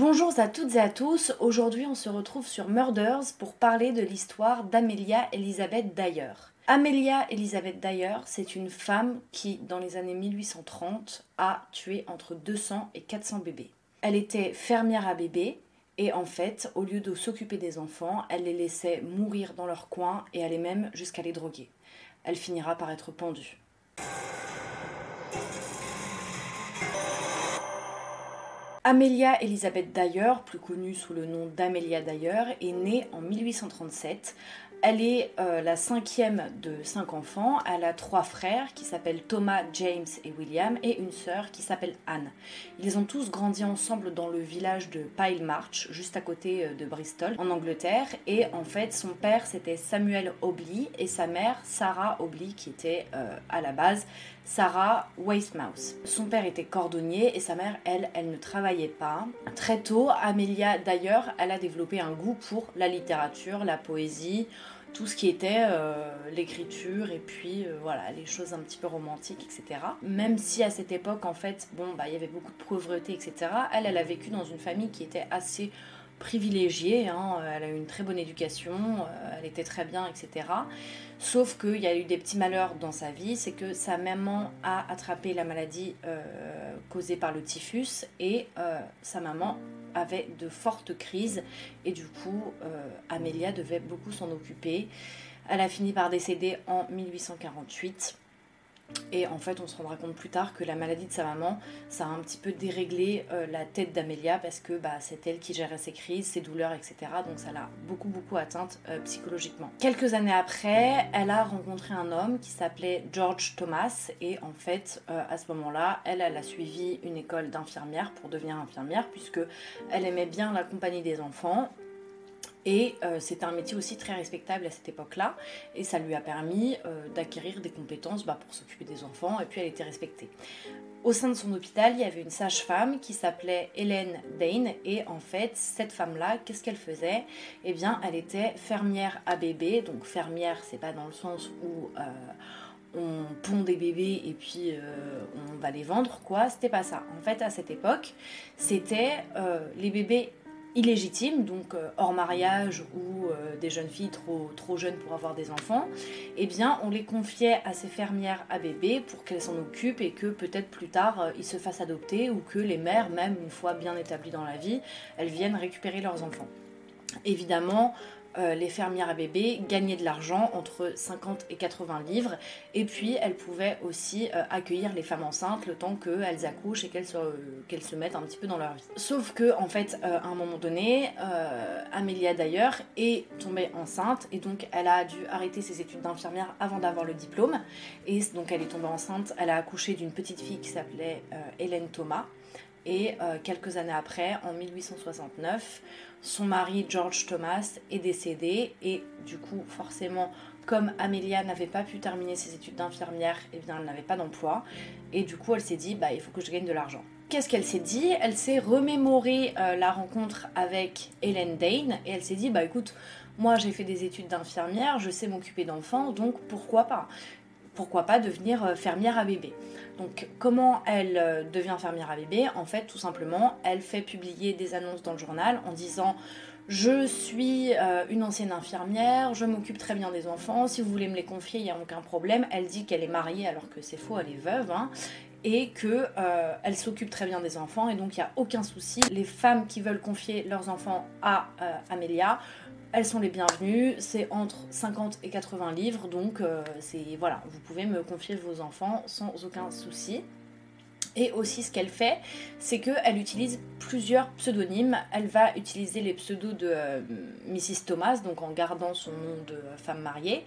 Bonjour à toutes et à tous, aujourd'hui on se retrouve sur Murders pour parler de l'histoire d'Amelia Elizabeth Dyer. Amelia Elizabeth Dyer, c'est une femme qui, dans les années 1830, a tué entre 200 et 400 bébés. Elle était fermière à bébés et en fait, au lieu de s'occuper des enfants, elle les laissait mourir dans leur coin et allait même jusqu'à les droguer. Elle finira par être pendue. Amelia Elizabeth Dyer, plus connue sous le nom d'Amelia Dyer, est née en 1837 elle est euh, la cinquième de cinq enfants. Elle a trois frères qui s'appellent Thomas, James et William et une sœur qui s'appelle Anne. Ils ont tous grandi ensemble dans le village de Pile March, juste à côté euh, de Bristol, en Angleterre. Et en fait, son père c'était Samuel Obley et sa mère Sarah Obley qui était euh, à la base Sarah Weissmaus. Son père était cordonnier et sa mère, elle, elle ne travaillait pas. Très tôt, Amelia d'ailleurs, elle a développé un goût pour la littérature, la poésie, tout ce qui était euh, l'écriture et puis euh, voilà les choses un petit peu romantiques etc même si à cette époque en fait bon bah il y avait beaucoup de pauvreté etc elle elle a vécu dans une famille qui était assez privilégiée hein. elle a eu une très bonne éducation euh, elle était très bien etc sauf qu'il y a eu des petits malheurs dans sa vie c'est que sa maman a attrapé la maladie causée par le typhus et sa maman avait de fortes crises et du coup euh, Amélia devait beaucoup s'en occuper. Elle a fini par décéder en 1848 et en fait, on se rendra compte plus tard que la maladie de sa maman, ça a un petit peu déréglé euh, la tête d'Amélia parce que bah, c'est elle qui gérait ses crises, ses douleurs, etc. Donc ça l'a beaucoup, beaucoup atteinte euh, psychologiquement. Quelques années après, elle a rencontré un homme qui s'appelait George Thomas et en fait, euh, à ce moment-là, elle, elle a suivi une école d'infirmière pour devenir infirmière puisque elle aimait bien la compagnie des enfants et euh, c'était un métier aussi très respectable à cette époque-là. Et ça lui a permis euh, d'acquérir des compétences bah, pour s'occuper des enfants. Et puis elle était respectée. Au sein de son hôpital, il y avait une sage-femme qui s'appelait Hélène Dane. Et en fait, cette femme-là, qu'est-ce qu'elle faisait? Eh bien, elle était fermière à bébé. Donc fermière, c'est pas dans le sens où... Euh, on pond des bébés et puis on va les vendre, quoi. C'était pas ça. En fait, à cette époque, c'était les bébés illégitimes, donc euh, hors mariage ou euh, des jeunes filles trop, trop jeunes pour avoir des enfants, eh bien on les confiait à ces fermières à bébés pour qu'elles s'en occupent et que peut-être plus tard euh, ils se fassent adopter ou que les mères, même une fois bien établies dans la vie, elles viennent récupérer leurs enfants. Évidemment, euh, les fermières à bébés gagnaient de l'argent entre 50 et 80 livres. Et puis elles pouvaient aussi euh, accueillir les femmes enceintes le temps qu'elles accouchent et qu'elles se, qu'elles se mettent un petit peu dans leur vie. Sauf que en fait euh, à un moment donné, Amélia d'ailleurs est tombée enceinte et donc elle a dû arrêter ses études d'infirmière avant d'avoir le diplôme. Et donc elle est tombée enceinte, elle a accouché d'une petite fille qui s'appelait Hélène Thomas et euh, quelques années après, en 1869, son mari George Thomas est décédé. Et du coup, forcément, comme Amelia n'avait pas pu terminer ses études d'infirmière, eh bien, elle n'avait pas d'emploi. Et du coup, elle s'est dit, bah, il faut que je gagne de l'argent. Qu'est-ce qu'elle s'est dit? Elle s'est remémoré euh, la rencontre avec Helen Dane et elle s'est dit, bah écoute, moi j'ai fait des études d'infirmière, je sais m'occuper d'enfants, donc pourquoi pas? Pourquoi pas devenir euh, fermière à bébé. Donc comment elle euh, devient fermière à bébé? En fait, tout simplement, elle fait publier des annonces dans le journal en disant je suis euh, une ancienne infirmière, je m'occupe très bien des enfants, si vous voulez me les confier, il n'y a aucun problème. Elle dit qu'elle est mariée alors que c'est faux, elle est veuve. Hein, et qu'elle s'occupe très bien des enfants et donc il n'y a aucun souci. Les femmes qui veulent confier leurs enfants à Amélia elles sont les bienvenues, c'est entre 50 et 80 livres, donc euh, c'est voilà, vous pouvez me confier vos enfants sans aucun souci. Et aussi ce qu'elle fait, c'est qu'elle utilise plusieurs pseudonymes. Elle va utiliser les pseudos de euh, Mrs. Thomas, donc en gardant son nom de femme mariée,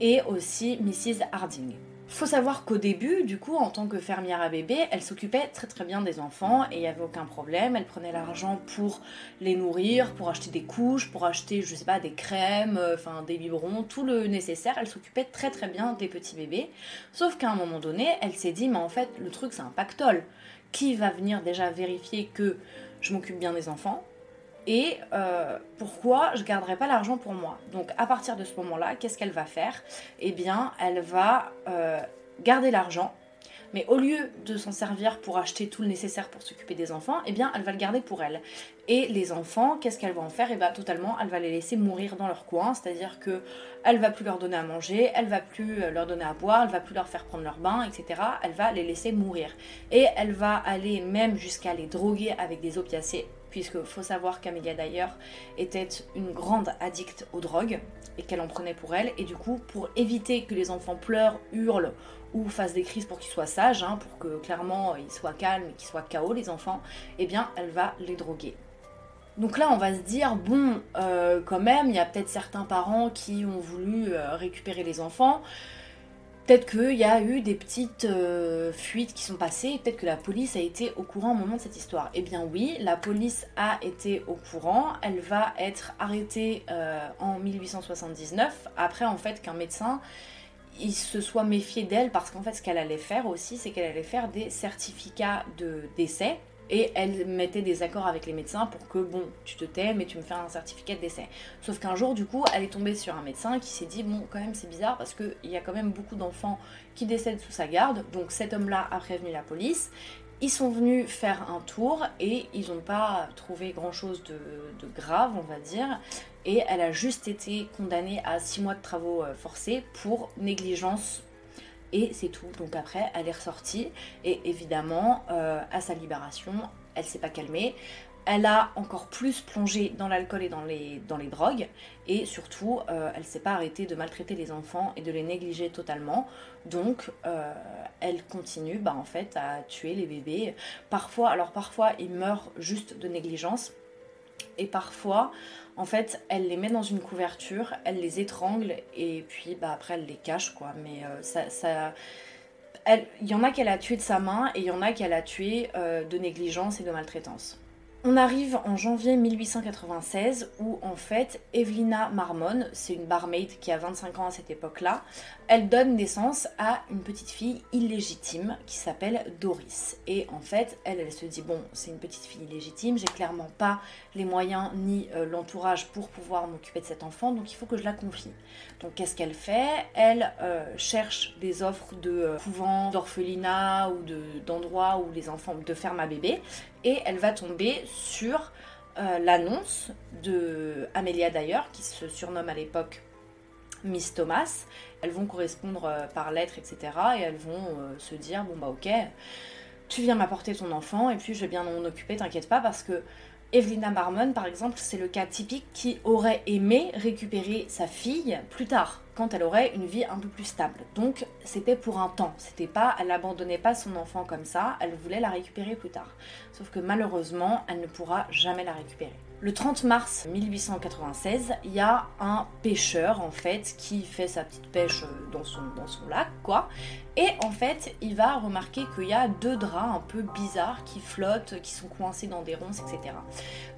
et aussi Mrs. Harding. Faut savoir qu'au début, du coup, en tant que fermière à bébé, elle s'occupait très très bien des enfants et il n'y avait aucun problème. Elle prenait l'argent pour les nourrir, pour acheter des couches, pour acheter, je sais pas, des crèmes, euh, enfin des biberons, tout le nécessaire. Elle s'occupait très très bien des petits bébés. Sauf qu'à un moment donné, elle s'est dit, mais en fait, le truc c'est un pactole. Qui va venir déjà vérifier que je m'occupe bien des enfants? Et euh, pourquoi je garderai pas l'argent pour moi? Donc à partir de ce moment-là, qu'est-ce qu'elle va faire? Eh bien, elle va euh, garder l'argent, Mais au lieu de s'en servir pour acheter tout le nécessaire pour s'occuper des enfants, eh bien, elle va le garder pour elle. Et les enfants, qu'est-ce qu'elle va en faire? Eh bien, totalement, elle va les laisser mourir dans leur coin, c'est-à-dire que elle va plus leur donner à manger, elle va plus euh, leur donner à boire, elle va plus leur faire prendre leur bain, etc. Elle va les laisser mourir. Et elle va aller même jusqu'à les droguer avec des opiacés puisque faut savoir qu'Amelia d'ailleurs était une grande addicte aux drogues et qu'elle en prenait pour elle. Et du coup, pour éviter que les enfants pleurent, hurlent ou fassent des crises pour qu'ils soient sages, hein, pour que clairement ils soient calmes et qu'ils soient KO les enfants, eh bien elle va les droguer. Donc là, on va se dire, bon, euh, quand même, il y a peut-être certains parents qui ont voulu euh, récupérer les enfants. Peut-être qu'il y a eu des petites euh, fuites qui sont passées, peut-être que la police a été au courant au moment de cette histoire. Eh bien oui, la police a été au courant, elle va être arrêtée euh, en 1879, après en fait qu'un médecin se soit méfié d'elle parce qu'en fait ce qu'elle allait faire aussi c'est qu'elle allait faire des certificats de décès et elle mettait des accords avec les médecins pour que, bon, tu te tais, mais tu me fais un certificat de décès. Sauf qu'un jour, du coup, elle est tombée sur un médecin qui s'est dit, bon, quand même, c'est bizarre parce qu'il y a quand même beaucoup d'enfants qui décèdent sous sa garde. Donc cet homme-là a prévenu la police. Ils sont venus faire un tour et ils n'ont pas trouvé grand-chose de, grave, on va dire. Et elle a juste été condamnée à 6 mois de travaux euh, forcés pour négligence et c'est tout. Donc après, elle est ressortie et évidemment, euh, à sa libération, elle s'est pas calmée. Elle a encore plus plongé dans l'alcool et dans les, drogues et surtout, euh, elle s'est pas arrêtée de maltraiter les enfants et de les négliger totalement. Donc, euh, elle continue, bah, en fait, à tuer les bébés. Parfois, alors parfois, ils meurent juste de négligence et parfois, en fait, elle les met dans une couverture, elle les étrangle et puis bah, après elle les cache quoi. Mais euh, ça, ça... il y en a qu'elle a tué de sa main et il y en a qu'elle a tué euh, de négligence et de maltraitance. On arrive en janvier 1896 où en fait Evelina Marmon, c'est une barmaid qui a 25 ans à cette époque-là, elle donne naissance à une petite fille illégitime qui s'appelle Doris. Et en fait, elle, se dit bon, c'est une petite fille illégitime, j'ai clairement pas les moyens ni euh, l'entourage pour pouvoir m'occuper de cet enfant, donc il faut que je la confie. Donc qu'est-ce qu'elle fait? Elle euh, cherche des offres de euh, couvents, d'orphelinats ou d'endroits où les enfants de ferme à bébé et elle va tomber sur euh, l'annonce de Amelia d'ailleurs, qui se surnomme à l'époque Miss Thomas. Elles vont correspondre euh, par lettres, etc. Et elles vont euh, se dire bon bah ok, tu viens m'apporter ton enfant et puis je vais bien m'en occuper, t'inquiète pas, parce que Evelina Marmon, par exemple, c'est le cas typique qui aurait aimé récupérer sa fille plus tard, quand elle aurait une vie un peu plus stable. Donc, c'était pour un temps. C'était pas, elle n'abandonnait pas son enfant comme ça, elle voulait la récupérer plus tard. Sauf que malheureusement, elle ne pourra jamais la récupérer. Le 30 mars 1896, il y a un pêcheur en fait qui fait sa petite pêche dans son, dans son lac quoi. Et en fait, il va remarquer qu'il y a deux draps un peu bizarres qui flottent, qui sont coincés dans des ronces, etc.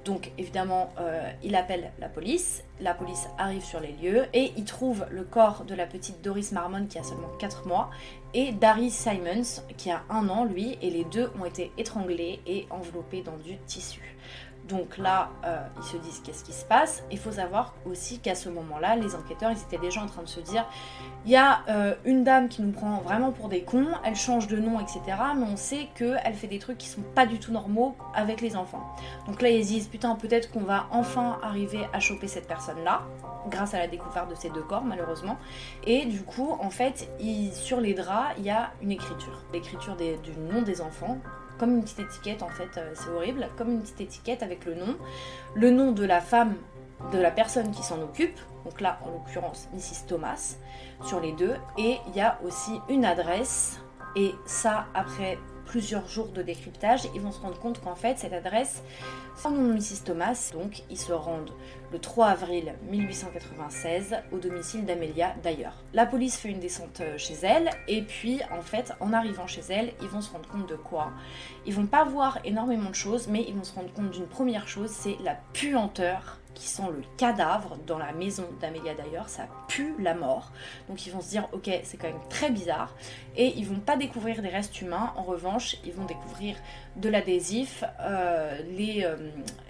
Donc évidemment, euh, il appelle la police. La police arrive sur les lieux et il trouve le corps de la petite Doris Marmon qui a seulement 4 mois et Darius Simons qui a un an lui et les deux ont été étranglés et enveloppés dans du tissu. Donc là, euh, ils se disent qu'est-ce qui se passe? Il faut savoir aussi qu'à ce moment-là, les enquêteurs, ils étaient déjà en train de se dire, il y a euh, une dame qui nous prend vraiment pour des cons, elle change de nom, etc. Mais on sait qu'elle fait des trucs qui sont pas du tout normaux avec les enfants. Donc là, ils disent, putain, peut-être qu'on va enfin arriver à choper cette personne-là, grâce à la découverte de ces deux corps, malheureusement. Et du coup, en fait, sur les draps, il y a une écriture. L'écriture du nom des enfants, comme une petite étiquette en fait, euh, c'est horrible, comme une petite étiquette avec le nom, le nom de la femme, de la personne qui s'en occupe, donc là en l'occurrence Mrs Thomas, sur les deux, et il y a aussi une adresse, et ça après plusieurs jours de décryptage, ils vont se rendre compte qu'en fait, cette adresse, sans nom de Mrs. Thomas, donc ils se rendent le 3 avril 1896 au domicile d'Amelia d'ailleurs. La police fait une descente euh, chez elle, et puis en fait, en arrivant chez elle, ils vont se rendre compte de quoi? Ils vont pas voir énormément de choses, mais ils vont se rendre compte d'une première chose, c'est la puanteur qui sent le cadavre dans la maison d'Amelia d'ailleurs, ça pue la mort. Donc ils vont se dire ok c'est quand même très bizarre. Et ils vont pas découvrir des restes humains, en revanche ils vont découvrir de l'adhésif, euh, les, euh,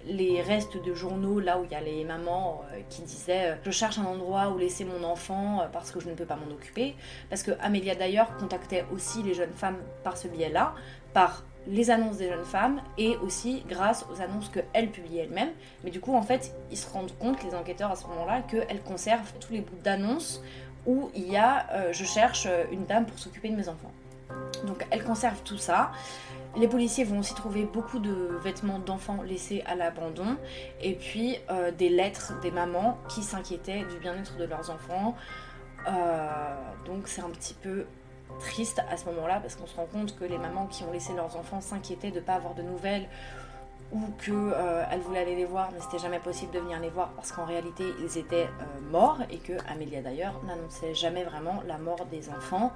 les restes de journaux là où il y a les mamans euh, qui disaient je cherche un endroit où laisser mon enfant parce que je ne peux pas m'en occuper, parce que Amelia d'ailleurs contactait aussi les jeunes femmes par ce biais là, par les annonces des jeunes femmes et aussi grâce aux annonces qu'elle publiait elle-même. Mais du coup, en fait, ils se rendent compte, les enquêteurs à ce moment-là, qu'elle conserve tous les bouts d'annonces où il y a euh, je cherche une dame pour s'occuper de mes enfants. Donc elle conserve tout ça. Les policiers vont aussi trouver beaucoup de vêtements d'enfants laissés à l'abandon et puis euh, des lettres des mamans qui s'inquiétaient du bien-être de leurs enfants. Euh, donc c'est un petit peu triste à ce moment-là parce qu'on se rend compte que les mamans qui ont laissé leurs enfants s'inquiétaient de ne pas avoir de nouvelles ou qu'elles euh, voulaient aller les voir mais c'était jamais possible de venir les voir parce qu'en réalité ils étaient euh, morts et que Amélia d'ailleurs n'annonçait jamais vraiment la mort des enfants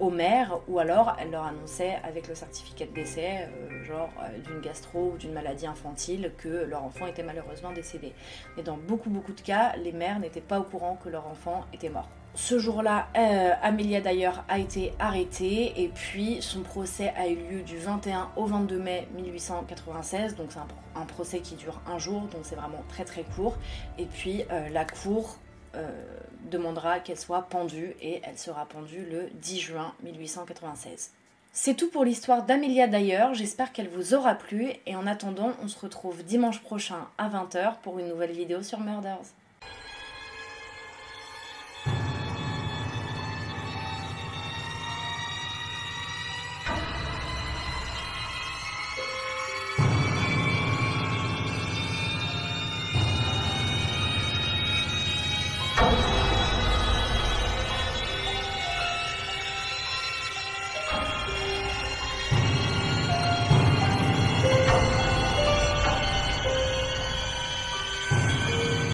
aux mères ou alors elle leur annonçait avec le certificat de décès euh, genre d'une gastro ou d'une maladie infantile que leur enfant était malheureusement décédé. Mais dans beaucoup beaucoup de cas les mères n'étaient pas au courant que leur enfant était mort. Ce jour-là, euh, Amélia d'ailleurs a été arrêtée et puis son procès a eu lieu du 21 au 22 mai 1896, donc c'est un, procès qui dure un jour, donc c'est vraiment très très court. Et puis euh, la cour euh, demandera qu'elle soit pendue et elle sera pendue le 10 juin 1896. C'est tout pour l'histoire d'Amélia d'ailleurs, j'espère qu'elle vous aura plu et en attendant on se retrouve dimanche prochain à 20h pour une nouvelle vidéo sur Murders.